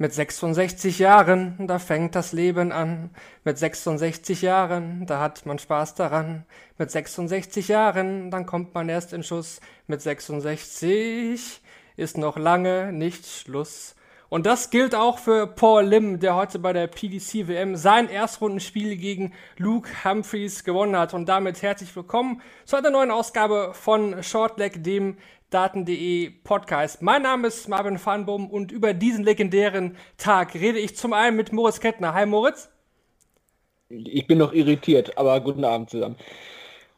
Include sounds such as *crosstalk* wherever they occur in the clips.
Mit 66 Jahren, da fängt das Leben an. Mit 66 Jahren, da hat man Spaß daran. Mit 66 Jahren, dann kommt man erst in Schuss. Mit 66 ist noch lange nicht Schluss. Und das gilt auch für Paul Lim, der heute bei der PDC WM sein Erstrundenspiel gegen Luke Humphreys gewonnen hat. Und damit herzlich willkommen zu einer neuen Ausgabe von Shortleg, dem Daten.de Podcast. Mein Name ist Marvin Farnbaum und über diesen legendären Tag rede ich zum einen mit Moritz Kettner. Hi Moritz. Ich bin noch irritiert, aber guten Abend zusammen.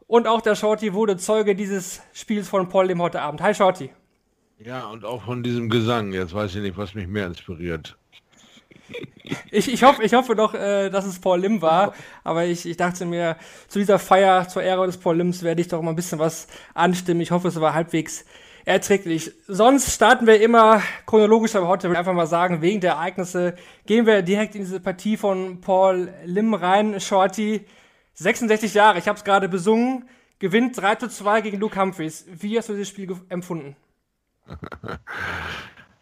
Und auch der Shorty wurde Zeuge dieses Spiels von Paul Lim heute Abend. Hi Shorty. Ja, und auch von diesem Gesang. Jetzt weiß ich nicht, was mich mehr inspiriert. Ich, ich, hoffe, ich hoffe doch, äh, dass es Paul Lim war, aber ich, ich dachte mir, zu dieser Feier zur Ehre des Paul Lims werde ich doch mal ein bisschen was anstimmen. Ich hoffe, es war halbwegs erträglich. Sonst starten wir immer chronologisch, aber heute will ich einfach mal sagen, wegen der Ereignisse gehen wir direkt in diese Partie von Paul Lim rein. Shorty, 66 Jahre, ich habe es gerade besungen, gewinnt 3 zu 2 gegen Luke Humphreys. Wie hast du dieses Spiel empfunden? *laughs*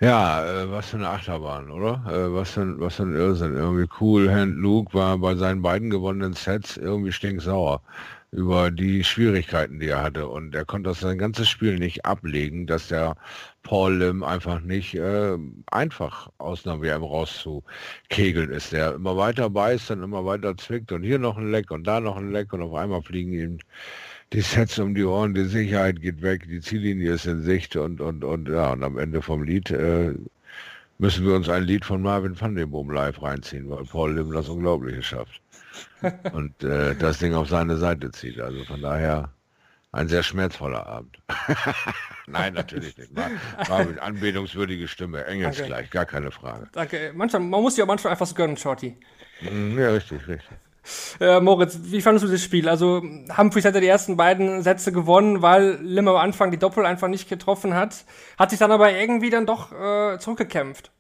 Ja, äh, was für eine Achterbahn, oder? Äh, was, für ein, was für ein Irrsinn. Irgendwie cool. Hand Luke war bei seinen beiden gewonnenen Sets irgendwie stinksauer über die Schwierigkeiten, die er hatte. Und er konnte das sein ganzes Spiel nicht ablegen, dass der Paul Lim einfach nicht äh, einfach aus einer WM rauszukegeln ist. Der immer weiter beißt und immer weiter zwickt und hier noch ein Leck und da noch ein Leck und auf einmal fliegen ihm die Sets um die Ohren, die Sicherheit geht weg, die Ziellinie ist in Sicht und, und, und, ja, und am Ende vom Lied äh, müssen wir uns ein Lied von Marvin van den Boom live reinziehen, weil Paul Lim das Unglaubliche schafft. *laughs* und äh, das Ding auf seine Seite zieht. Also von daher ein sehr schmerzvoller Abend. *laughs* Nein, natürlich nicht. Mar Marvin, anbetungswürdige Stimme, engelsgleich, gar keine Frage. Danke. Manchmal, man muss ja manchmal einfach so gönnen, Shorty. Ja, richtig, richtig. Äh, Moritz, wie fandest du das Spiel? Also Humphreys hat ja die ersten beiden Sätze gewonnen, weil Lim am Anfang die Doppel einfach nicht getroffen hat. Hat sich dann aber irgendwie dann doch äh, zurückgekämpft.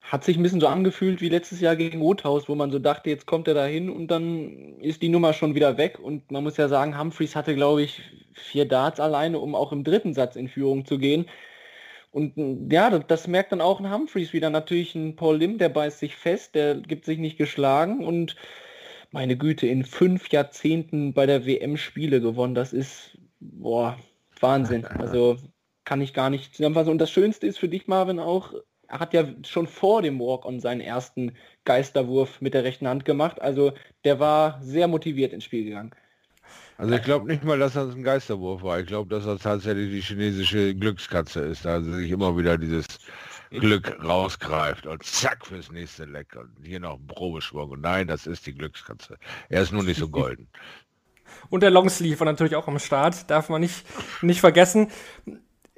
Hat sich ein bisschen so angefühlt wie letztes Jahr gegen Rothaus, wo man so dachte, jetzt kommt er da hin und dann ist die Nummer schon wieder weg. Und man muss ja sagen, Humphreys hatte, glaube ich, vier Darts alleine, um auch im dritten Satz in Führung zu gehen. Und ja, das, das merkt dann auch ein Humphreys wieder. Natürlich ein Paul Lim, der beißt sich fest, der gibt sich nicht geschlagen und meine Güte, in fünf Jahrzehnten bei der WM Spiele gewonnen. Das ist, boah, Wahnsinn. *laughs* Also kann ich gar nicht zusammenfassen. Und das Schönste ist für dich, Marvin, auch, er hat ja schon vor dem Walk-on seinen ersten Geisterwurf mit der rechten Hand gemacht. Also der war sehr motiviert ins Spiel gegangen. Also ich glaube nicht mal, dass das ein Geisterwurf war. Ich glaube, dass das tatsächlich die chinesische Glückskatze ist. Also sich immer wieder dieses Glück rausgreift und zack fürs nächste Leck und hier noch ein Probeschwung. Und nein, das ist die Glückskatze. Er ist nur nicht so golden. *laughs* und der Longsleeve war natürlich auch am Start, darf man nicht, nicht vergessen.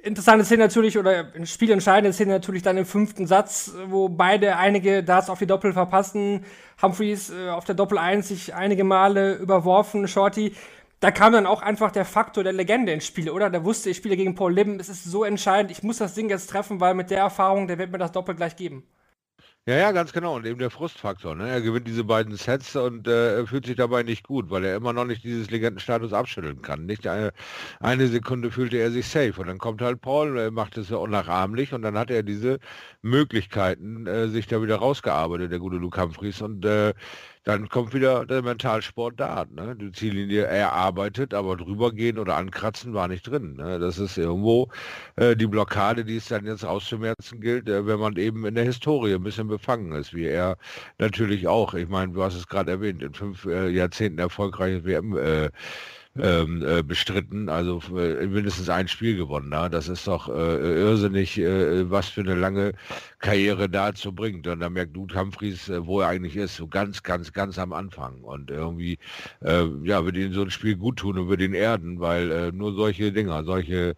Interessante Szene natürlich, oder spielentscheidende Szene natürlich dann im fünften Satz, wo beide einige Darts auf die Doppel verpassen. Humphreys äh, auf der Doppel 1 sich einige Male überworfen, Shorty da kam dann auch einfach der Faktor der Legende ins Spiel, oder? Der wusste, ich spiele gegen Paul Lim, es ist so entscheidend, ich muss das Ding jetzt treffen, weil mit der Erfahrung, der wird mir das doppelt gleich geben. Ja, ja, ganz genau. Und eben der Frustfaktor. Ne? Er gewinnt diese beiden Sets und äh, fühlt sich dabei nicht gut, weil er immer noch nicht dieses Legendenstatus abschütteln kann. Nicht eine, eine Sekunde fühlte er sich safe. Und dann kommt halt Paul, macht es ja unnachahmlich und dann hat er diese Möglichkeiten, äh, sich da wieder rausgearbeitet, der gute Luke Humphries. Und äh, dann kommt wieder der Mentalsport da. Ne? Die Ziellinie erarbeitet, aber drüber gehen oder ankratzen war nicht drin. Ne? Das ist irgendwo äh, die Blockade, die es dann jetzt auszumerzen gilt, äh, wenn man eben in der Historie ein bisschen befangen ist, wie er natürlich auch. Ich meine, du hast es gerade erwähnt, in fünf äh, Jahrzehnten erfolgreiches WM. Äh, ähm, äh, bestritten, also äh, mindestens ein Spiel gewonnen. Na? Das ist doch äh, irrsinnig, äh, was für eine lange Karriere dazu bringt. Und da merkt Dude Humphries, äh, wo er eigentlich ist, so ganz, ganz, ganz am Anfang. Und irgendwie, ja, wird ihn so ein Spiel gut tun und wird ihn erden, weil nur solche Dinger, solche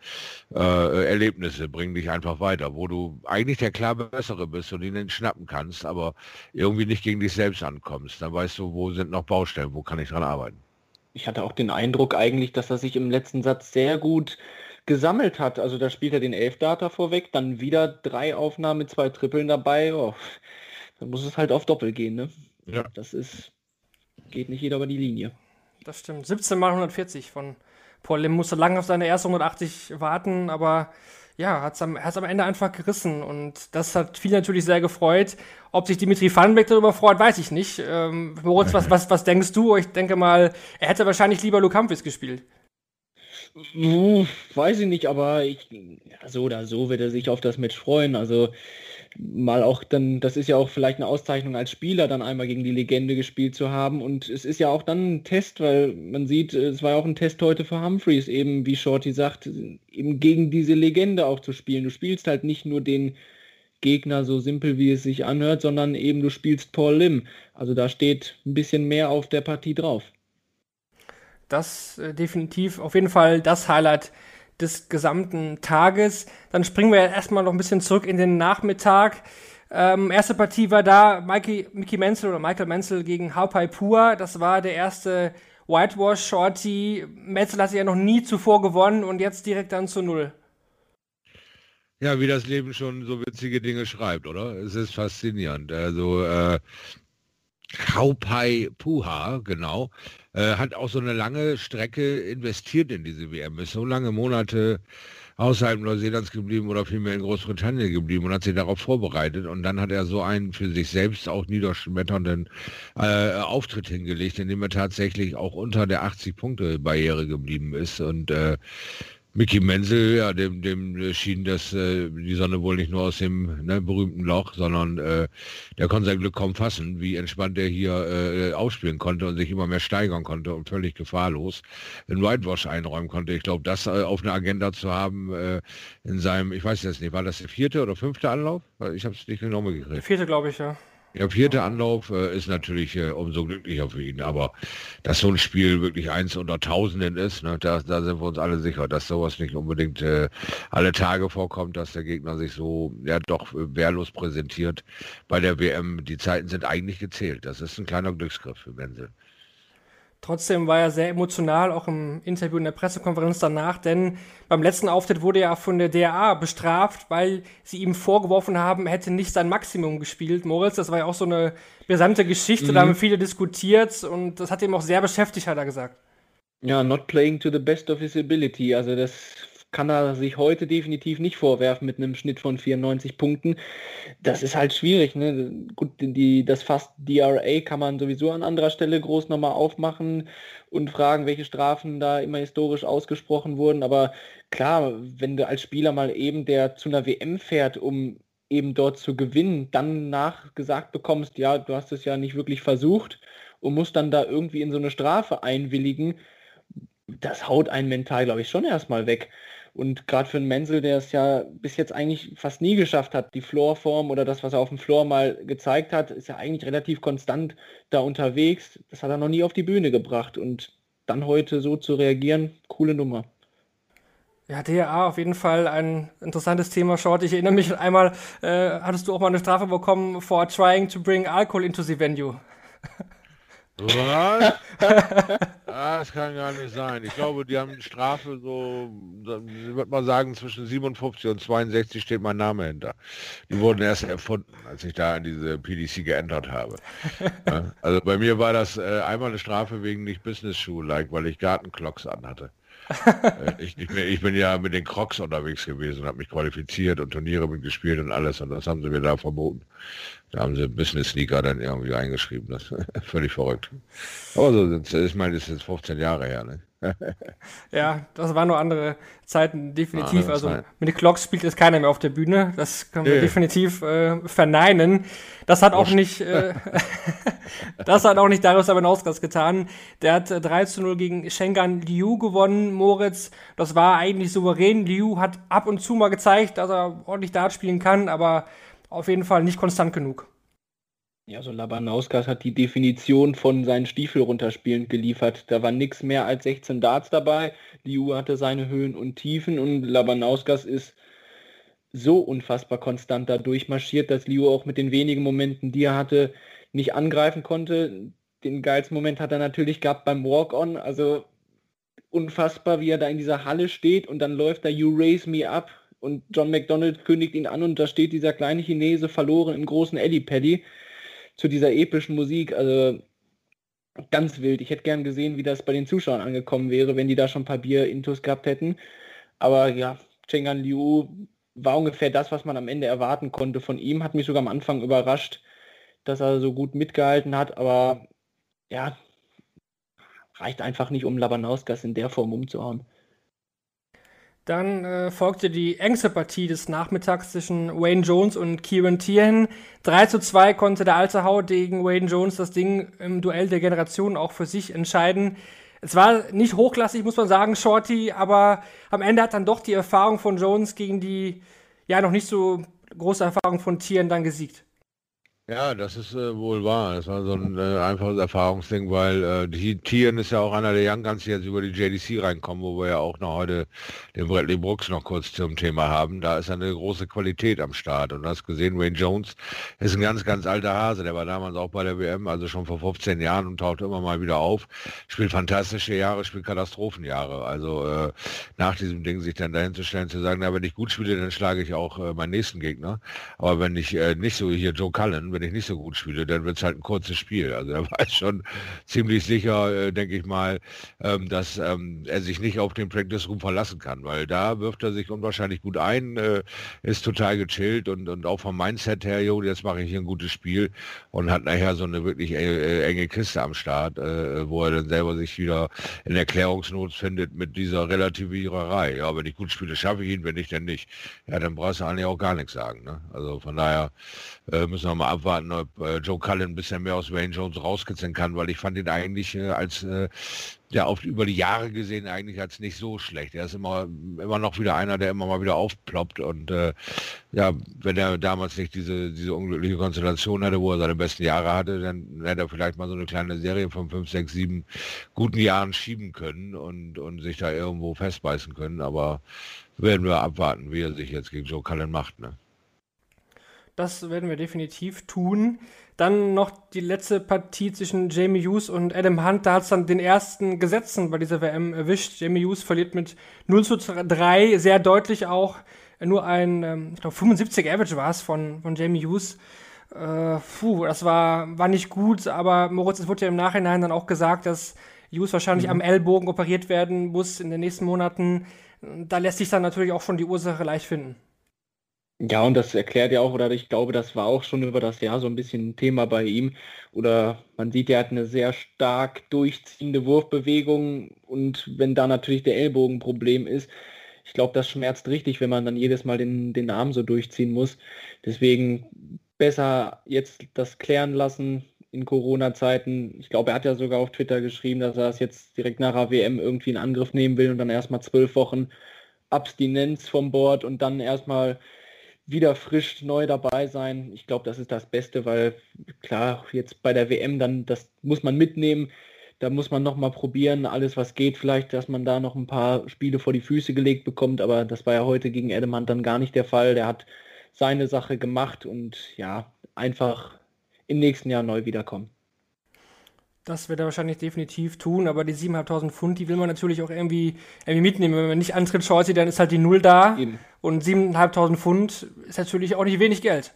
Erlebnisse bringen dich einfach weiter, wo du eigentlich der klar Bessere bist und ihn schnappen kannst, aber irgendwie nicht gegen dich selbst ankommst. Dann weißt du, wo sind noch Baustellen, wo kann ich dran arbeiten. Ich hatte auch den Eindruck eigentlich, dass er sich im letzten Satz sehr gut gesammelt hat. Also da spielt er den Elfdata vorweg, dann wieder drei Aufnahmen mit zwei Trippeln dabei. Oh, dann muss es halt auf Doppel gehen, ne? Ja. Das ist, geht nicht jeder über die Linie. Das stimmt. 17 mal 140 von Paul Lim. Musste lange auf seine erste 180 warten, aber ja, hat es am, am Ende einfach gerissen und das hat viele natürlich sehr gefreut. Ob sich Dimitri Vandenbeck darüber freut, weiß ich nicht. Ähm, Moritz, was, was, was denkst du? Ich denke mal, er hätte wahrscheinlich lieber Lukampis gespielt. Weiß ich nicht, aber ich, ja, so oder so wird er sich auf das Match freuen. Also mal auch dann, das ist ja auch vielleicht eine Auszeichnung als Spieler, dann einmal gegen die Legende gespielt zu haben. Und es ist ja auch dann ein Test, weil man sieht, es war ja auch ein Test heute für Humphreys, eben wie Shorty sagt, eben gegen diese Legende auch zu spielen. Du spielst halt nicht nur den Gegner so simpel, wie es sich anhört, sondern eben du spielst Paul Lim. Also da steht ein bisschen mehr auf der Partie drauf. Das äh, definitiv auf jeden Fall das Highlight des gesamten Tages. Dann springen wir erstmal noch ein bisschen zurück in den Nachmittag. Ähm, erste Partie war da Mikey, Mickey Menzel oder Michael Menzel gegen Haupai Pua. Das war der erste Whitewash Shorty. Menzel hatte ja noch nie zuvor gewonnen und jetzt direkt dann zu Null. Ja, wie das Leben schon so witzige Dinge schreibt, oder? Es ist faszinierend. Also äh, Haupai Puha, genau, äh, hat auch so eine lange Strecke investiert in diese WM, ist so lange Monate außerhalb Neuseelands geblieben oder vielmehr in Großbritannien geblieben und hat sich darauf vorbereitet. Und dann hat er so einen für sich selbst auch niederschmetternden äh, Auftritt hingelegt, in dem er tatsächlich auch unter der 80-Punkte-Barriere geblieben ist. Und äh, Mickey Menzel, ja, dem, dem schien das, äh, die Sonne wohl nicht nur aus dem ne, berühmten Loch, sondern äh, der konnte sein Glück kaum fassen, wie entspannt er hier äh, ausspielen konnte und sich immer mehr steigern konnte und völlig gefahrlos den Whitewash einräumen konnte. Ich glaube, das äh, auf einer Agenda zu haben äh, in seinem, ich weiß jetzt nicht, war das der vierte oder fünfte Anlauf? Ich habe es nicht genau gekriegt. Der vierte, glaube ich, ja. Der vierte Anlauf äh, ist natürlich äh, umso glücklicher für ihn, aber dass so ein Spiel wirklich eins unter Tausenden ist, ne, da, da sind wir uns alle sicher, dass sowas nicht unbedingt äh, alle Tage vorkommt, dass der Gegner sich so ja doch äh, wehrlos präsentiert bei der WM. Die Zeiten sind eigentlich gezählt. Das ist ein kleiner Glücksgriff für Wenzel. Trotzdem war er sehr emotional, auch im Interview in der Pressekonferenz danach, denn beim letzten Auftritt wurde er von der DRA bestraft, weil sie ihm vorgeworfen haben, er hätte nicht sein Maximum gespielt. Moritz, das war ja auch so eine brisante Geschichte, mhm. da haben viele diskutiert und das hat ihm auch sehr beschäftigt, hat er gesagt. Ja, not playing to the best of his ability. Also das kann er sich heute definitiv nicht vorwerfen mit einem Schnitt von 94 Punkten. Das ist halt schwierig. Ne? Gut, die, das fast DRA kann man sowieso an anderer Stelle groß nochmal aufmachen und fragen, welche Strafen da immer historisch ausgesprochen wurden. Aber klar, wenn du als Spieler mal eben, der zu einer WM fährt, um eben dort zu gewinnen, dann nachgesagt bekommst, ja, du hast es ja nicht wirklich versucht und musst dann da irgendwie in so eine Strafe einwilligen, das haut einen mental, glaube ich, schon erstmal weg. Und gerade für einen Menzel, der es ja bis jetzt eigentlich fast nie geschafft hat, die Floorform oder das, was er auf dem Floor mal gezeigt hat, ist ja eigentlich relativ konstant da unterwegs. Das hat er noch nie auf die Bühne gebracht. Und dann heute so zu reagieren, coole Nummer. Ja, DRA auf jeden Fall ein interessantes Thema, Short. Ich erinnere mich einmal, äh, hattest du auch mal eine Strafe bekommen for trying to bring alcohol into the venue. Was? *laughs* das kann gar nicht sein. Ich glaube, die haben Strafe so, ich würde mal sagen, zwischen 57 und 62 steht mein Name hinter. Die wurden erst erfunden, als ich da diese PDC geändert habe. also bei mir war das äh, einmal eine Strafe wegen nicht Business Shoe like, weil ich Gartenclocks anhatte. *laughs* Äh, ich, ich, bin, ich, bin, ja mit den Crocs unterwegs gewesen, habe mich qualifiziert und Turniere mitgespielt und alles und das haben sie mir da verboten. Da haben sie Business Sneaker dann irgendwie eingeschrieben. Das ist völlig verrückt. Aber so sind Ich meine, das ist jetzt 15 Jahre her. Ne? *laughs* ja, das waren nur andere Zeiten, definitiv. Ah, also Zeit. mit den Clocks spielt jetzt keiner mehr auf der Bühne. Das können wir nee. definitiv äh, verneinen. Das hat auch nicht, äh, *laughs* das hat auch nicht Darius Abanauskas getan. Der hat äh, 3 zu 0 gegen Schengan Liu gewonnen, Moritz. Das war eigentlich souverän. Liu hat ab und zu mal gezeigt, dass er ordentlich Dart spielen kann, aber auf jeden Fall nicht konstant genug. Ja, so Labanauskas hat die Definition von seinen Stiefel runterspielen geliefert. Da war nichts mehr als 16 Darts dabei. Liu hatte seine Höhen und Tiefen und Labanauskas ist so unfassbar konstant da durchmarschiert, dass Liu auch mit den wenigen Momenten, die er hatte, nicht angreifen konnte. den geilsten Moment hat er natürlich gehabt beim Walk-On. Also unfassbar, wie er da in dieser Halle steht und dann läuft da You Raise Me Up und John McDonald kündigt ihn an und da steht dieser kleine Chinese verloren im großen Paddy zu dieser epischen Musik. Also ganz wild. Ich hätte gern gesehen, wie das bei den Zuschauern angekommen wäre, wenn die da schon ein paar Bier-Intos gehabt hätten. Aber ja, Chengan Liu war ungefähr das, was man am Ende erwarten konnte von ihm. Hat mich sogar am Anfang überrascht, dass er so gut mitgehalten hat. Aber ja, reicht einfach nicht, um Labanauskas in der Form umzuhauen. Dann äh, folgte die engste Partie des Nachmittags zwischen Wayne Jones und Kieran Tien. 3 zu 2 konnte der alte Hau gegen Wayne Jones das Ding im Duell der Generation auch für sich entscheiden. Es war nicht hochklassig, muss man sagen, Shorty, aber am Ende hat dann doch die Erfahrung von Jones gegen die ja noch nicht so große Erfahrung von Tien dann gesiegt. Ja, das ist äh, wohl wahr. Das war so ein äh, einfaches Erfahrungsding, weil äh, die Tieren ist ja auch einer der Young Guns, die jetzt über die JDC reinkommen, wo wir ja auch noch heute den Bradley Brooks noch kurz zum Thema haben. Da ist eine große Qualität am Start. Und du hast gesehen, Wayne Jones ist ein ganz, ganz alter Hase. Der war damals auch bei der WM, also schon vor 15 Jahren und taucht immer mal wieder auf. Spielt fantastische Jahre, spielt Katastrophenjahre. Also äh, nach diesem Ding sich dann dahin zu stellen, zu sagen, na, wenn ich gut spiele, dann schlage ich auch äh, meinen nächsten Gegner. Aber wenn ich äh, nicht so hier Joe Cullen, wenn ich nicht so gut spiele, dann wird es halt ein kurzes Spiel. Also er war schon ziemlich sicher, äh, denke ich mal, ähm, dass ähm, er sich nicht auf den Practice Room verlassen kann, weil da wirft er sich unwahrscheinlich gut ein, äh, ist total gechillt und, und auch vom Mindset her, jo, jetzt mache ich hier ein gutes Spiel und hat nachher so eine wirklich äh, enge Kiste am Start, äh, wo er dann selber sich wieder in Erklärungsnot findet mit dieser Relativiererei. Ja, wenn ich gut spiele, schaffe ich ihn, wenn nicht, dann nicht. Ja, dann brauchst du eigentlich auch gar nichts sagen. Ne? Also von daher äh, müssen wir mal abwarten, ob äh, Joe Cullen ein bisschen mehr aus Wayne Jones rauskitzeln kann, weil ich fand ihn eigentlich äh, als äh, ja auf über die Jahre gesehen eigentlich als nicht so schlecht. Er ist immer immer noch wieder einer, der immer mal wieder aufploppt und äh, ja, wenn er damals nicht diese diese unglückliche Konstellation hatte, wo er seine besten Jahre hatte, dann hätte er vielleicht mal so eine kleine Serie von fünf, sechs, sieben guten Jahren schieben können und und sich da irgendwo festbeißen können. Aber werden wir abwarten, wie er sich jetzt gegen Joe Cullen macht. Ne? Das werden wir definitiv tun. Dann noch die letzte Partie zwischen Jamie Hughes und Adam Hunt. Da hat es dann den ersten Gesetzen bei dieser WM erwischt. Jamie Hughes verliert mit 0 zu 3, sehr deutlich auch. Nur ein, ähm, ich glaube, 75 Average war es von, von Jamie Hughes. Äh, puh, das war, war nicht gut, aber Moritz, es wurde ja im Nachhinein dann auch gesagt, dass Hughes wahrscheinlich mhm. am Ellbogen operiert werden muss in den nächsten Monaten. Da lässt sich dann natürlich auch schon die Ursache leicht finden. Ja, und das erklärt ja auch, oder ich glaube, das war auch schon über das Jahr so ein bisschen ein Thema bei ihm. Oder man sieht, er hat eine sehr stark durchziehende Wurfbewegung und wenn da natürlich der Ellbogenproblem ist, ich glaube, das schmerzt richtig, wenn man dann jedes Mal den, den Arm so durchziehen muss. Deswegen besser jetzt das klären lassen in Corona-Zeiten. Ich glaube, er hat ja sogar auf Twitter geschrieben, dass er das jetzt direkt nach AWM irgendwie in Angriff nehmen will und dann erstmal zwölf Wochen Abstinenz vom Board und dann erstmal wieder frisch neu dabei sein. Ich glaube, das ist das Beste, weil klar, jetzt bei der WM, dann das muss man mitnehmen. Da muss man noch mal probieren, alles was geht, vielleicht, dass man da noch ein paar Spiele vor die Füße gelegt bekommt, aber das war ja heute gegen Edelmann dann gar nicht der Fall. Der hat seine Sache gemacht und ja, einfach im nächsten Jahr neu wiederkommen. Das wird er wahrscheinlich definitiv tun, aber die 7.500 Pfund, die will man natürlich auch irgendwie, irgendwie mitnehmen. Wenn man nicht antritt Chelsea, dann ist halt die Null da. Eben. Und 7.500 Pfund ist natürlich auch nicht wenig Geld.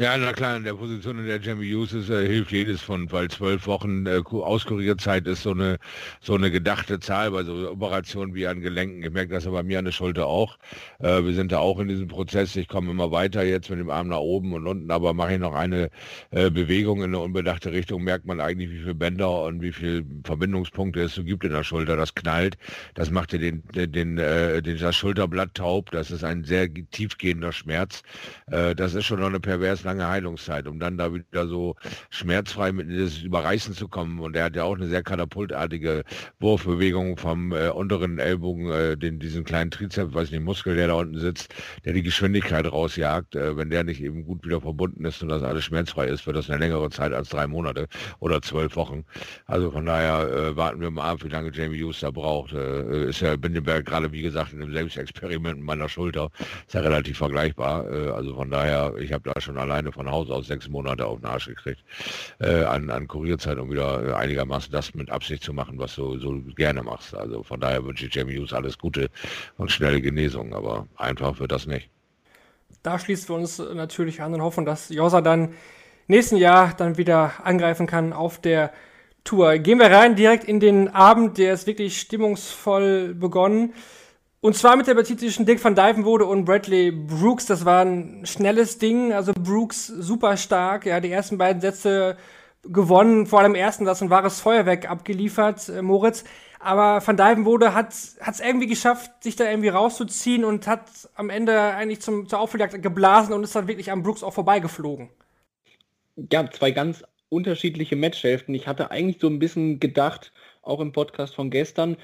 Ja, na klar, in der Position, in der Jamie Hughes ist, äh, hilft jedes von, weil zwölf Wochen äh, Auskurierzeit ist so eine, so eine gedachte Zahl bei so Operationen wie an Gelenken. Ich merke das ja bei mir an der Schulter auch. Äh, wir sind da auch in diesem Prozess. Ich komme immer weiter jetzt mit dem Arm nach oben und unten, aber mache ich noch eine äh, Bewegung in eine unbedachte Richtung, merkt man eigentlich, wie viele Bänder und wie viele Verbindungspunkte es so gibt in der Schulter. Das knallt. Das macht dir den, den, den, äh, den das Schulterblatt taub. Das ist ein sehr tiefgehender Schmerz. Äh, das ist schon noch eine perverse lange Heilungszeit, um dann da wieder so schmerzfrei mit das Überreißen zu kommen. Und er hat ja auch eine sehr katapultartige Wurfbewegung vom äh, unteren Ellbogen, äh, den, diesen kleinen Trizeps, weiß nicht, Muskel, der da unten sitzt, der die Geschwindigkeit rausjagt. Äh, wenn der nicht eben gut wieder verbunden ist und das alles schmerzfrei ist, wird das eine längere Zeit als drei Monate oder zwölf Wochen. Also von daher äh, warten wir mal ab, wie lange Jamie Hughes da braucht. Äh, ist ja Bindenberg gerade, wie gesagt, in einem Selbstexperiment mit meiner Schulter. Ist ja relativ vergleichbar. Äh, also von daher, ich habe da schon alle alleine von Haus aus sechs Monate auf den Arsch gekriegt äh, an, an Kurierzeit, um wieder einigermaßen das mit Absicht zu machen, was du so gerne machst. Also von daher wünsche ich Jamie Hughes alles Gute und schnelle Genesung, aber einfach wird das nicht. Da schließen wir uns natürlich an und hoffen, dass Josa dann nächsten Jahr dann wieder angreifen kann auf der Tour. Gehen wir rein direkt in den Abend, der ist wirklich stimmungsvoll begonnen. Und zwar mit der Partie zwischen Dick van Dijvenbode und Bradley Brooks. Das war ein schnelles Ding. Also Brooks super stark. Ja, die ersten beiden Sätze gewonnen, vor allem ersten Satz ein wahres Feuerwerk abgeliefert, äh, Moritz. Aber Van Dijvenbode hat es irgendwie geschafft, sich da irgendwie rauszuziehen und hat am Ende eigentlich zum, zur Aufholjagd geblasen und ist dann wirklich am Brooks auch vorbeigeflogen. Ja, zwei ganz unterschiedliche Matchhälften. Ich hatte eigentlich so ein bisschen gedacht, auch im Podcast von gestern,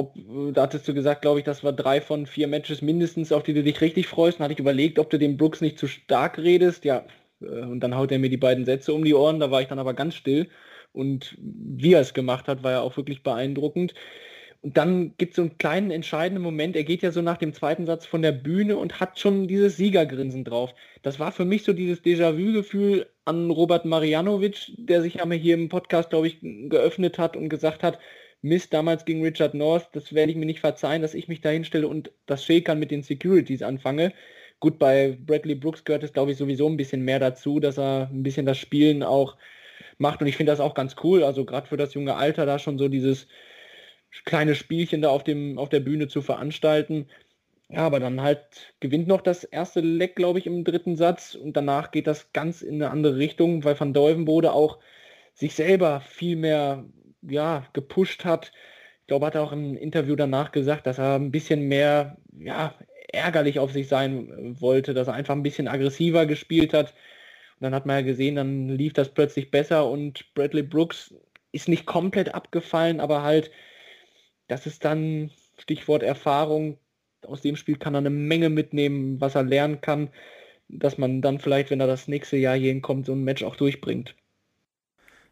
ob, da hattest du gesagt, glaube ich, das war drei von vier Matches mindestens, auf die du dich richtig freust. Dann hatte ich überlegt, ob du dem Brooks nicht zu stark redest. Ja, äh, und dann haut er mir die beiden Sätze um die Ohren. Da war ich dann aber ganz still. Und wie er es gemacht hat, war ja auch wirklich beeindruckend. Und dann gibt es so einen kleinen entscheidenden Moment. Er geht ja so nach dem zweiten Satz von der Bühne und hat schon dieses Siegergrinsen drauf. Das war für mich so dieses Déjà-vu-Gefühl an Robert Marianovic, der sich ja mal hier im Podcast, glaube ich, geöffnet hat und gesagt hat, Mist damals gegen Richard North, das werde ich mir nicht verzeihen, dass ich mich da hinstelle und das Shakern mit den Securities anfange. Gut, bei Bradley Brooks gehört es, glaube ich, sowieso ein bisschen mehr dazu, dass er ein bisschen das Spielen auch macht und ich finde das auch ganz cool, also gerade für das junge Alter da schon so dieses kleine Spielchen da auf, dem, auf der Bühne zu veranstalten. Ja, aber dann halt gewinnt noch das erste Leck, glaube ich, im dritten Satz und danach geht das ganz in eine andere Richtung, weil Van Deuvenbode auch sich selber viel mehr ja, gepusht hat. Ich glaube, hat er auch im Interview danach gesagt, dass er ein bisschen mehr ja, ärgerlich auf sich sein wollte, dass er einfach ein bisschen aggressiver gespielt hat. Und dann hat man ja gesehen, dann lief das plötzlich besser und Bradley Brooks ist nicht komplett abgefallen, aber halt, das ist dann Stichwort Erfahrung. Aus dem Spiel kann er eine Menge mitnehmen, was er lernen kann, dass man dann vielleicht, wenn er das nächste Jahr hier hinkommt, so ein Match auch durchbringt.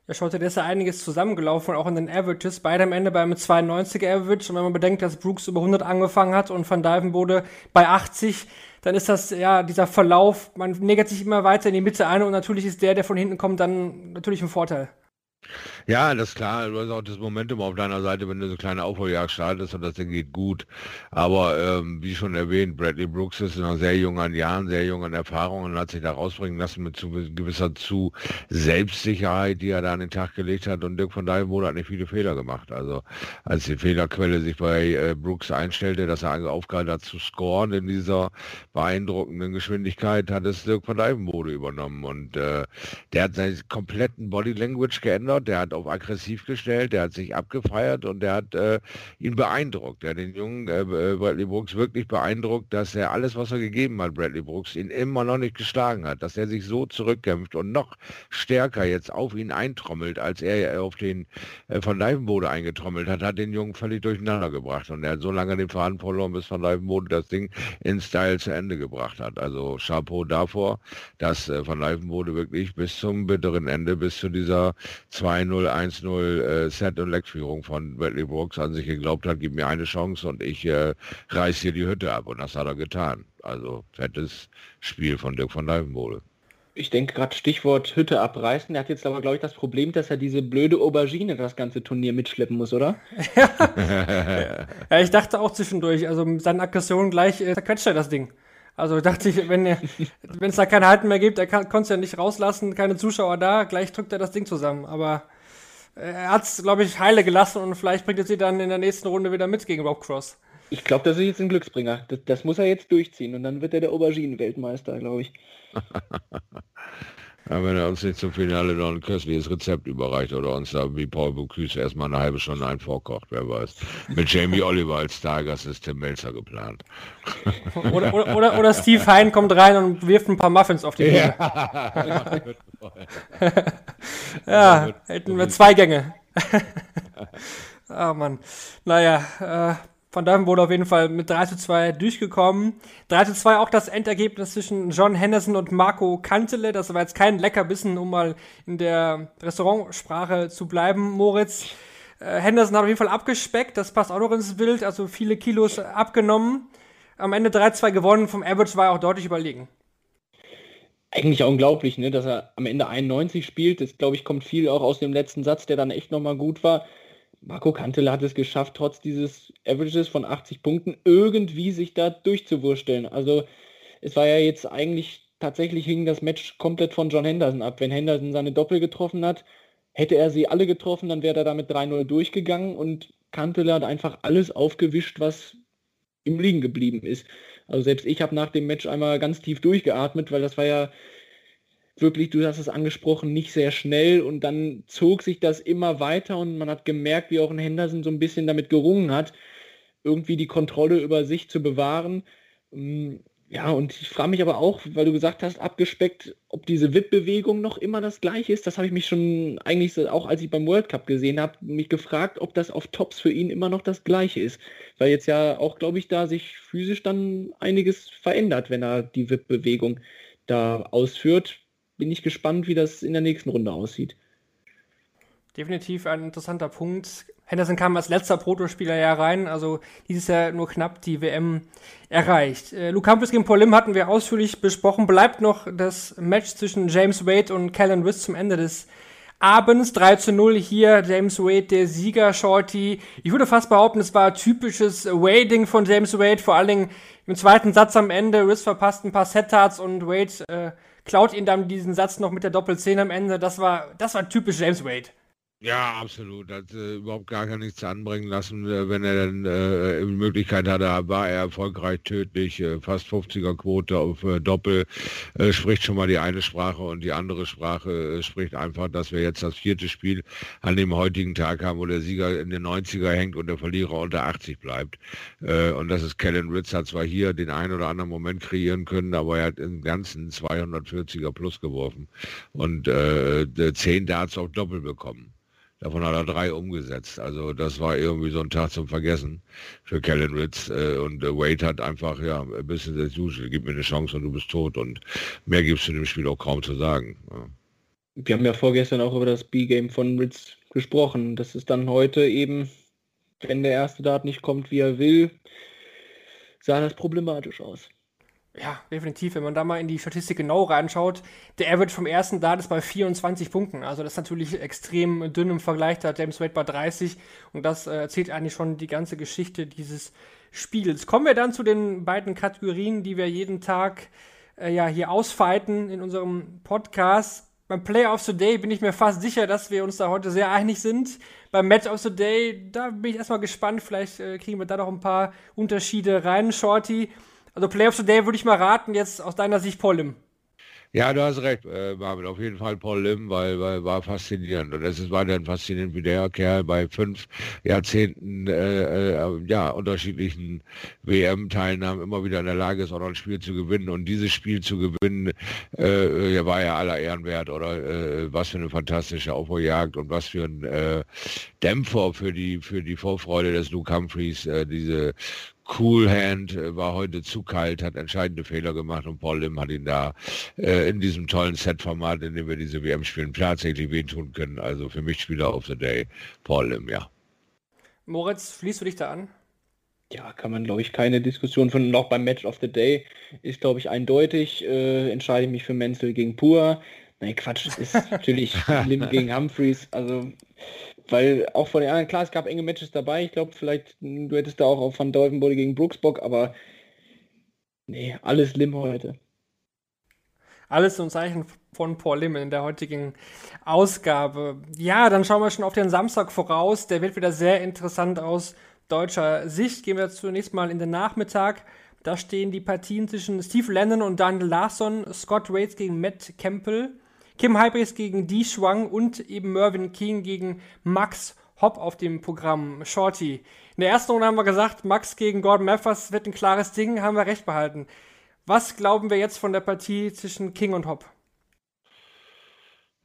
Ja, schaute, da ist ja einiges zusammengelaufen, auch in den Averages. Beide am Ende beim 92er Average. Und wenn man bedenkt, dass Brooks über 100 angefangen hat und Van Dijvenbode bei 80, dann ist das, ja, dieser Verlauf, man nägert sich immer weiter in die Mitte ein und natürlich ist der, der von hinten kommt, dann natürlich ein Vorteil. Ja, das ist klar. Du hast auch das Momentum auf deiner Seite, wenn du so eine kleine Aufholjagd startest und das Ding geht gut. Aber ähm, wie schon erwähnt, Bradley Brooks ist noch sehr jung an Jahren, sehr jung an Erfahrungen und hat sich da rausbringen lassen mit zu gewisser zu Selbstsicherheit, die er da an den Tag gelegt hat. Und Dirk von Dijvenbode hat nicht viele Fehler gemacht. Also als die Fehlerquelle sich bei äh, Brooks einstellte, dass er aufgehört hat zu scoren in dieser beeindruckenden Geschwindigkeit, hat es Dirk von Dijvenbode übernommen. Und äh, der hat seinen kompletten Body Language geändert. Der hat auf aggressiv gestellt, der hat sich abgefeiert und der hat äh, ihn beeindruckt. Der hat den jungen äh, äh, Bradley Brooks wirklich beeindruckt, dass er alles, was er gegeben hat, Bradley Brooks, ihn immer noch nicht geschlagen hat, dass er sich so zurückkämpft und noch stärker jetzt auf ihn eintrommelt, als er auf den äh, von Leifenbode eingetrommelt hat, hat den Jungen völlig durcheinander gebracht und er hat so lange den Faden verloren, bis von Leifenbode das Ding in Style zu Ende gebracht hat. Also Chapeau davor, dass äh, von Leifenbode wirklich bis zum bitteren Ende, bis zu dieser 2-0 1-0 äh, Set- und Leckführung von Bradley Brooks an sich geglaubt hat, gib mir eine Chance und ich äh, reiß hier die Hütte ab. Und das hat er getan. Also fettes Spiel von Dirk von Dijvenbode. Ich denke gerade Stichwort Hütte abreißen. Er hat jetzt aber, glaube ich, das Problem, dass er diese blöde Aubergine das ganze Turnier mitschleppen muss, oder? *laughs* ja, ich dachte auch zwischendurch, also mit seinen Aggressionen gleich äh, zerquetscht er das Ding. Also dachte ich, wenn *laughs* es da kein Halten mehr gibt, er konnte es ja nicht rauslassen, keine Zuschauer da, gleich drückt er das Ding zusammen. Aber er hat es, glaube ich, heile gelassen und vielleicht bringt er sie dann in der nächsten Runde wieder mit gegen Rob Cross. Ich glaube, das ist jetzt ein Glücksbringer. Das, das, muss er jetzt durchziehen und dann wird er der Auberginen-Weltmeister, glaube ich. *laughs* Ja, wenn er uns nicht zum Finale noch ein köstliches Rezept überreicht oder uns da wie Paul Bocuse erstmal eine halbe Stunde ein vorkocht, wer weiß. Mit Jamie Oliver als Stargast ist Tim Melzer geplant. *laughs* Oder, oder, oder, oder, Steve Hein kommt rein und wirft ein paar Muffins auf die Bühne. Ja, *laughs* ja hätten wir zwei Gänge. *laughs* Ah, oh Mann. Naja, äh, von daher wurde auf jeden Fall mit 3 zu 2 durchgekommen. 3 zu 2 auch das Endergebnis zwischen John Henderson und Marco Kantele. Das war jetzt kein Leckerbissen, um mal in der Restaurantsprache zu bleiben, Moritz. Äh, Henderson hat auf jeden Fall abgespeckt, das passt auch noch ins Bild, also viele Kilos abgenommen. Am Ende 3-2 gewonnen, vom Average war er auch deutlich überlegen. eigentlich auch unglaublich, ne, dass er am Ende 91 spielt. Das, glaube ich, kommt viel auch aus dem letzten Satz, der dann echt nochmal gut war. Marco Kantele hat es geschafft, trotz dieses Averages von 80 Punkten irgendwie sich da durchzuwursteln. Also es war ja jetzt eigentlich, tatsächlich hing das Match komplett von John Henderson ab. Wenn Henderson seine Doppel getroffen hat, hätte er sie alle getroffen, dann wäre er damit 3-0 durchgegangen und Kantele hat einfach alles aufgewischt, was im Liegen geblieben ist. Also selbst ich habe nach dem Match einmal ganz tief durchgeatmet, weil das war ja wirklich, du hast es angesprochen, nicht sehr schnell und dann zog sich das immer weiter und man hat gemerkt, wie auch ein Henderson so ein bisschen damit gerungen hat, irgendwie die Kontrolle über sich zu bewahren. Ähm, ja, und ich frage mich aber auch, weil du gesagt hast, abgespeckt, ob diese WIP-Bewegung noch immer das gleiche ist. Das habe ich mich schon eigentlich auch, als ich beim World Cup gesehen habe, mich gefragt, ob das auf Tops für ihn immer noch das gleiche ist. Weil jetzt ja auch, glaube ich, da sich physisch dann einiges verändert, wenn er die WIP-Bewegung da ausführt. Bin ich gespannt, wie das in der nächsten Runde aussieht. Definitiv ein interessanter Punkt. Henderson kam als letzter Protospieler ja rein, also dieses Jahr nur knapp die WM erreicht. Äh, Luke Humphries gegen Paul Lim hatten wir ausführlich besprochen. Bleibt noch das Match zwischen James Wade und Callan Riss zum Ende des Abends. 3 zu 0 hier, James Wade, der Sieger, Shorty. Ich würde fast behaupten, es war typisches Wading von James Wade, vor allen Dingen im zweiten Satz am Ende. Riss verpasst ein paar Set-Tarts und Wade äh, klaut ihn dann diesen Satz noch mit der Doppel-10 am Ende. Das war, das war typisch James Wade. Ja, absolut. Hat äh, überhaupt gar nichts anbringen lassen. Äh, wenn er dann äh, die Möglichkeit hatte, war er erfolgreich tödlich. Äh, fast 50er Quote auf äh, Doppel. Äh, spricht schon mal die eine Sprache und die andere Sprache spricht einfach, dass wir jetzt das vierte Spiel an dem heutigen Tag haben, wo der Sieger in den 90er hängt und der Verlierer unter 80 bleibt. und das ist Kellen Ritz hat zwar hier den einen oder anderen Moment kreieren können, aber er hat im Ganzen 240er plus geworfen und äh, 10 Darts auf Doppel bekommen. Davon hat er drei umgesetzt. Also das war irgendwie so ein Tag zum Vergessen für Kellen Ritz. Äh, und Wade hat einfach, ja, ein bisschen das usual. Gib mir eine Chance und du bist tot. Und mehr gibt es in dem Spiel auch kaum zu sagen. Wir haben ja vorgestern auch über das B-Game von Ritz gesprochen. Das ist dann heute eben, wenn der erste Dart nicht kommt, wie er will, sah das problematisch aus. Ja, definitiv. Wenn man da mal in die Statistik genau reinschaut, der Average vom ersten Dart ist bei 24 Punkten. Also das ist natürlich extrem dünn im Vergleich. Da hat James Wade bei 30 und das äh, erzählt eigentlich schon die ganze Geschichte dieses Spiels. Kommen wir dann zu den beiden Kategorien, die wir jeden Tag äh, ja hier ausfeiten in unserem Podcast. Beim Player of the Day bin ich mir fast sicher, dass wir uns da heute sehr einig sind. Beim Match of the Day, da bin ich erstmal gespannt. Vielleicht äh, kriegen wir da noch ein paar Unterschiede rein, Shorty. Also Player of the Day würde ich mal raten, jetzt aus deiner Sicht Paul Lim. Ja, du hast recht, äh, Marvin, auf jeden Fall Paul Lim, weil, weil war faszinierend. Und es ist weiterhin faszinierend, wie der Kerl bei fünf Jahrzehnten äh, äh, ja, unterschiedlichen WM-Teilnahmen immer wieder in der Lage ist, auch noch ein Spiel zu gewinnen. Und dieses Spiel zu gewinnen, äh, war ja aller Ehren wert. Oder äh, was für eine fantastische Aufholjagd und was für ein äh, Dämpfer für die, für die Vorfreude des Luke Humphreys, äh, diese Cool Hand äh, war heute zu kalt, hat entscheidende Fehler gemacht und Paul Lim hat ihn da äh, in diesem tollen Set-Format, in dem wir diese WM spielen, tatsächlich wehtun können. Also für mich Spieler of the Day, Paul Lim, ja. Moritz, fließt du dich da an? Ja, kann man, glaube ich, keine Diskussion von. Noch beim Match of the Day ist, glaube ich, eindeutig. Äh, entscheide ich mich für Menzel gegen Pur. Nein, Quatsch, ist natürlich Lim *laughs* gegen Humphreys. Also weil auch von den anderen, klar, es gab enge Matches dabei. Ich glaube, vielleicht, du hättest da auch auf Van Dolvenbode gegen Brooks Bock, aber nee, alles Lim heute. Alles zum Zeichen von Paul Lim in der heutigen Ausgabe. Ja, dann schauen wir schon auf den Samstag voraus. Der wird wieder sehr interessant aus deutscher Sicht. Gehen wir zunächst mal in den Nachmittag. Da stehen die Partien zwischen Steve Lennon und Daniel Larsson, Scott Waits gegen Matt Campbell. Kim Hybrids gegen Di Schwang und eben Mervyn King gegen Max Hopp auf dem Programm. Shorty. In der ersten Runde haben wir gesagt, Max gegen Gordon Mathers wird ein klares Ding, haben wir recht behalten. Was glauben wir jetzt von der Partie zwischen King und Hopp?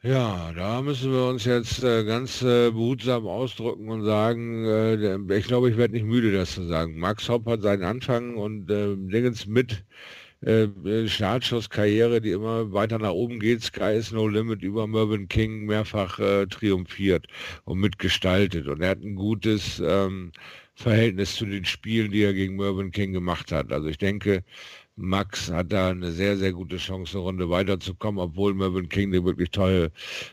Ja, da müssen wir uns jetzt äh, ganz äh, behutsam ausdrücken und sagen, äh, ich glaube, ich werde nicht müde, das zu sagen. Max Hopp hat seinen Anfang und äh, Dingens mit äh, äh, Startschusskarriere, die immer weiter nach oben geht. Sky is no limit über Mervyn King mehrfach äh, triumphiert und mitgestaltet. Und er hat ein gutes ähm, Verhältnis zu den Spielen, die er gegen Mervyn King gemacht hat. Also ich denke, Max hat da eine sehr, sehr gute Chance, eine Runde weiterzukommen, obwohl Mervyn King eine wirklich tolle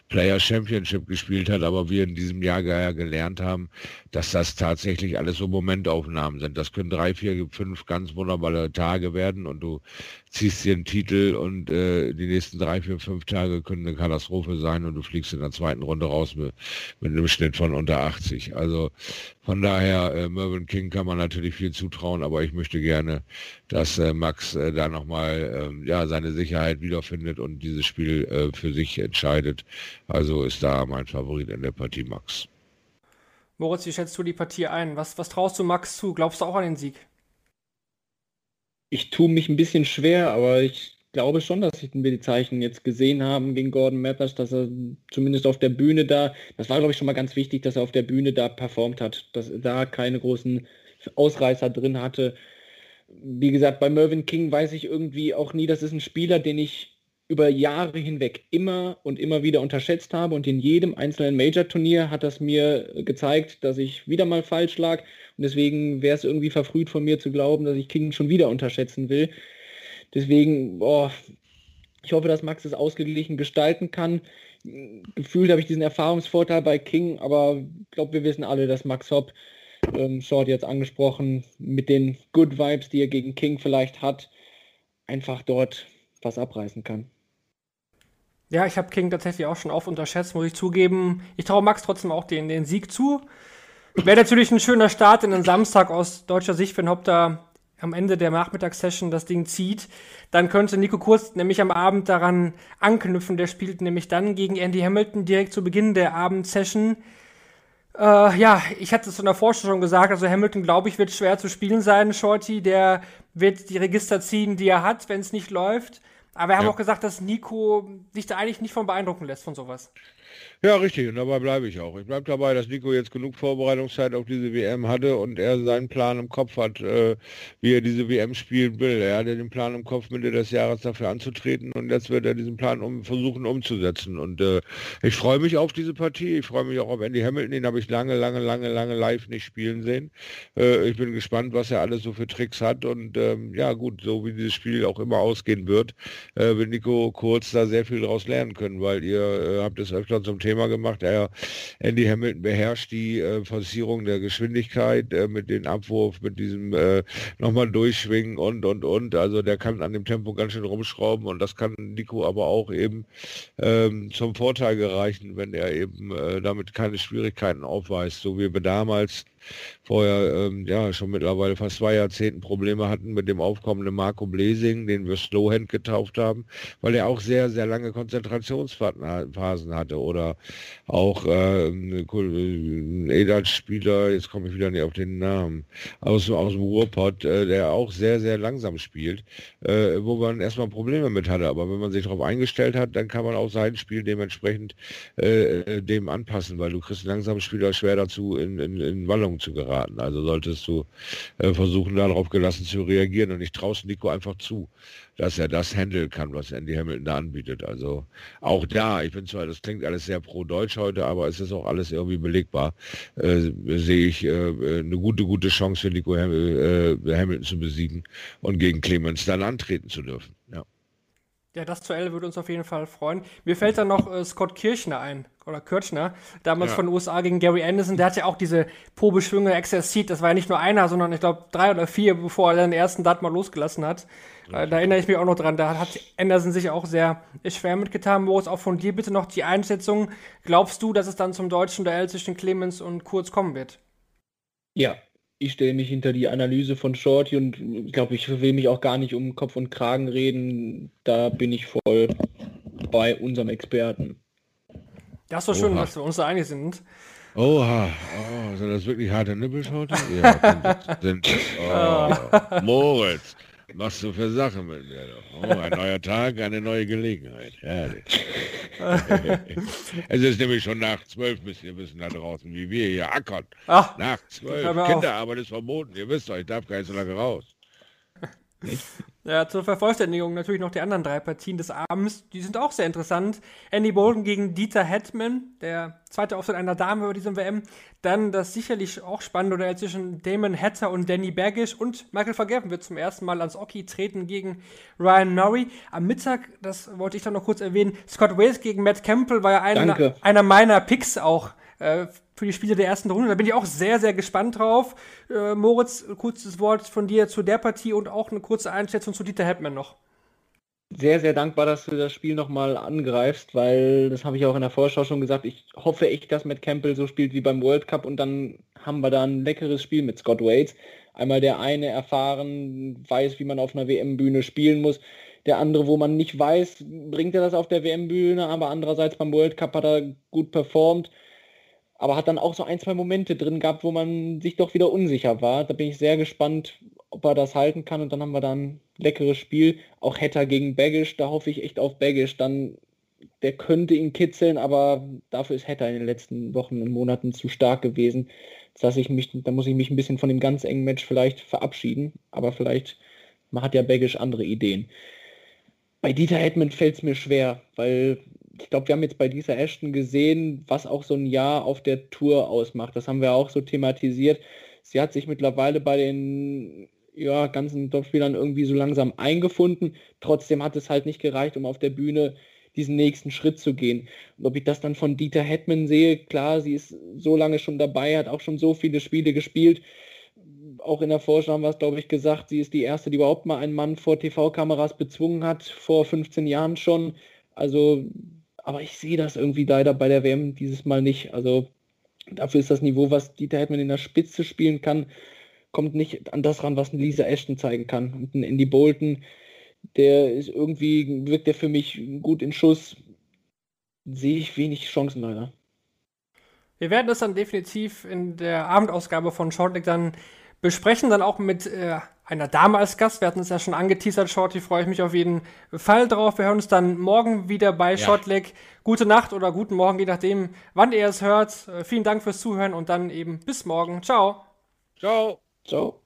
Player Championship gespielt hat, aber wir in diesem Jahr ja gelernt haben, dass das tatsächlich alles so Momentaufnahmen sind. Das können drei, vier, fünf ganz wunderbare Tage werden und du ziehst dir einen Titel und äh, die nächsten drei, vier, fünf Tage können eine Katastrophe sein und du fliegst in der zweiten Runde raus mit, mit einem Schnitt von unter 80. Also von daher, äh, Mervyn King kann man natürlich viel zutrauen, aber ich möchte gerne, dass äh, Max äh, da nochmal äh, ja, seine Sicherheit wiederfindet und dieses Spiel äh, für sich entscheidet. Also ist da mein Favorit in der Partie Max. Moritz, wie schätzt du die Partie ein? Was, was traust du Max zu? Glaubst du auch an den Sieg? Ich tue mich ein bisschen schwer, aber ich glaube schon, dass wir die Zeichen jetzt gesehen haben gegen Gordon Mathers, dass er zumindest auf der Bühne da, das war glaube ich schon mal ganz wichtig, dass er auf der Bühne da performt hat, dass er da keine großen Ausreißer drin hatte. Wie gesagt, bei Mervyn King weiß ich irgendwie auch nie, das ist ein Spieler, den ich über Jahre hinweg immer und immer wieder unterschätzt habe und in jedem einzelnen Major-Turnier hat das mir gezeigt, dass ich wieder mal falsch lag und deswegen wäre es irgendwie verfrüht von mir zu glauben, dass ich King schon wieder unterschätzen will. Deswegen, boah, ich hoffe, dass Max es ausgeglichen gestalten kann. Gefühlt habe ich diesen Erfahrungsvorteil bei King, aber ich glaube, wir wissen alle, dass Max Hopp, ähm, Short jetzt angesprochen, mit den Good Vibes, die er gegen King vielleicht hat, einfach dort was abreißen kann. Ja, ich habe King tatsächlich auch schon oft unterschätzt, muss ich zugeben. Ich traue Max trotzdem auch den, den Sieg zu. Wäre natürlich ein schöner Start in den Samstag aus deutscher Sicht, wenn Hopp da am Ende der Nachmittagssession das Ding zieht, dann könnte Nico Kurz nämlich am Abend daran anknüpfen. Der spielt nämlich dann gegen Andy Hamilton direkt zu Beginn der Abendsession. Äh, ja, ich hatte es in der Vorstellung schon gesagt, also Hamilton, glaube ich, wird schwer zu spielen sein, Shorty. Der wird die Register ziehen, die er hat, wenn es nicht läuft. Aber wir haben ja. auch gesagt, dass Nico sich da eigentlich nicht von beeindrucken lässt von sowas. Ja, richtig. Und dabei bleibe ich auch. Ich bleibe dabei, dass Nico jetzt genug Vorbereitungszeit auf diese WM hatte und er seinen Plan im Kopf hat, äh, wie er diese WM spielen will. Er hatte den Plan im Kopf, Mitte des Jahres dafür anzutreten und jetzt wird er diesen Plan um, versuchen umzusetzen. Und äh, ich freue mich auf diese Partie. Ich freue mich auch auf Andy Hamilton. Den habe ich lange, lange, lange, lange live nicht spielen sehen. Äh, ich bin gespannt, was er alles so für Tricks hat. Und ähm, ja, gut, so wie dieses Spiel auch immer ausgehen wird, äh, wird Nico Kurz da sehr viel daraus lernen können, weil ihr äh, habt es öfter zum Thema gemacht. Er, Andy Hamilton beherrscht die äh, Forcierung der Geschwindigkeit äh, mit dem Abwurf, mit diesem äh, nochmal durchschwingen und, und, und. Also der kann an dem Tempo ganz schön rumschrauben und das kann Nico aber auch eben ähm, zum Vorteil gereichen, wenn er eben äh, damit keine Schwierigkeiten aufweist, so wie wir damals vorher ähm, ja schon mittlerweile fast zwei Jahrzehnten Probleme hatten mit dem aufkommenden Marco Blesing, den wir Slowhand getauft haben, weil er auch sehr, sehr lange Konzentrationsphasen hatte. Oder auch äh, ein Edat-Spieler, jetzt komme ich wieder nicht auf den Namen, aus, aus dem Ruhrpott, äh, der auch sehr, sehr langsam spielt, äh, wo man erstmal Probleme mit hatte. Aber wenn man sich darauf eingestellt hat, dann kann man auch sein Spiel dementsprechend äh, äh, dem anpassen, weil du kriegst einen langsamen Spieler schwer dazu, in, in, in Wallung zu geraten. Also solltest du äh, versuchen, darauf gelassen zu reagieren. Und ich traue Nico einfach zu, dass er das handeln kann, was Andy Hamilton da anbietet. Also auch da, ich bin zwar, das klingt alles sehr pro-deutsch heute, aber es ist auch alles irgendwie belegbar, äh, sehe ich äh, eine gute, gute Chance für Nico Ham äh, Hamilton zu besiegen und gegen Clemens dann antreten zu dürfen. Ja. Das Duell würde uns auf jeden Fall freuen. Mir fällt dann noch äh, Scott Kirchner ein, oder Kirchner, damals ja. von den USA gegen Gary Anderson. Der hat ja auch diese Probeschwünge exerziert. Das war ja nicht nur einer, sondern ich glaube drei oder vier, bevor er den ersten Dart mal losgelassen hat. Äh, da erinnere ich mich auch noch dran. Da hat Anderson sich auch sehr schwer mitgetan. Boris, auch von dir bitte noch die Einschätzung. Glaubst du, dass es dann zum deutschen Duell zwischen Clemens und Kurz kommen wird? Ja, ich stelle mich hinter die Analyse von Shorty und ich glaube, ich will mich auch gar nicht um Kopf und Kragen reden. Da bin ich voll bei unserem Experten. Das ist doch schön, dass wir uns da einig sind. Oha, oh, sind das wirklich harte Nippel heute? Ja, sind, sind, *laughs* oh, Moritz, was du für Sachen mit mir doch. Oh, ein neuer Tag, eine neue Gelegenheit. Herrlich. *laughs* es ist nämlich schon nach zwölf, müsst ihr wissen da draußen, wie wir hier ackern. Ach, nach zwölf. Kinderarbeit ist verboten. Ihr wisst doch, ich darf gar nicht so lange raus. Nicht. Ja, zur Vervollständigung natürlich noch die anderen drei Partien des Abends. Die sind auch sehr interessant. Andy Bolton gegen Dieter Hetman, der zweite Auftritt einer Dame über diesem WM. Dann das sicherlich auch spannende Duell zwischen Damon Hatter und Danny Bergisch. Und Michael Vergerben wird zum ersten Mal ans Oki treten gegen Ryan Murray. Am Mittag, das wollte ich dann noch kurz erwähnen, Scott Wales gegen Matt Campbell war ja einer, einer meiner Picks auch äh, für die Spiele der ersten Runde. Da bin ich auch sehr, sehr gespannt drauf. Äh, Moritz, kurzes Wort von dir zu der Partie und auch eine kurze Einschätzung zu Dieter Hetman noch. Sehr, sehr dankbar, dass du das Spiel nochmal angreifst, weil das habe ich auch in der Vorschau schon gesagt. Ich hoffe echt, dass Matt Campbell so spielt wie beim World Cup und dann haben wir da ein leckeres Spiel mit Scott Waits. Einmal der eine erfahren, weiß, wie man auf einer WM-Bühne spielen muss. Der andere, wo man nicht weiß, bringt er das auf der WM-Bühne, aber andererseits beim World Cup hat er gut performt aber hat dann auch so ein, zwei Momente drin gehabt, wo man sich doch wieder unsicher war. Da bin ich sehr gespannt, ob er das halten kann und dann haben wir dann ein leckeres Spiel. Auch Hetter gegen Baggish, da hoffe ich echt auf Baggish. Dann, der könnte ihn kitzeln, aber dafür ist Hetter in den letzten Wochen und Monaten zu stark gewesen. Dass ich mich, da muss ich mich ein bisschen von dem ganz engen Match vielleicht verabschieden, aber vielleicht man hat ja Baggish andere Ideen. Bei Dieter Hetman fällt es mir schwer, weil ich glaube, wir haben jetzt bei dieser Ashton gesehen, was auch so ein Jahr auf der Tour ausmacht. Das haben wir auch so thematisiert. Sie hat sich mittlerweile bei den ja, ganzen Topspielern irgendwie so langsam eingefunden. Trotzdem hat es halt nicht gereicht, um auf der Bühne diesen nächsten Schritt zu gehen. Und ob ich das dann von Dieter Hetman sehe, klar, sie ist so lange schon dabei, hat auch schon so viele Spiele gespielt. Auch in der Vorschau haben wir es, glaube ich, gesagt, sie ist die erste, die überhaupt mal einen Mann vor TV-Kameras bezwungen hat, vor 15 Jahren schon. Also aber ich sehe das irgendwie leider bei der WM dieses Mal nicht. Also dafür ist das Niveau, was Dieter Hetman in der Spitze spielen kann, kommt nicht an das ran, was ein Lisa Ashton zeigen kann. Und ein Andy Bolton, der ist irgendwie, wirkt der für mich gut in Schuss. Sehe ich wenig Chancen leider. Wir werden das dann definitiv in der Abendausgabe von Shortleg dann besprechen, dann auch mit äh, einer Dame als Gast. Wir hatten es ja schon angeteasert, Shorty, freue ich mich auf jeden Fall drauf. Wir hören uns dann morgen wieder bei ja. Shortleg. Gute Nacht oder guten Morgen, je nachdem, wann ihr es hört. Äh, vielen Dank fürs Zuhören und dann eben bis morgen. Ciao. Ciao. Ciao.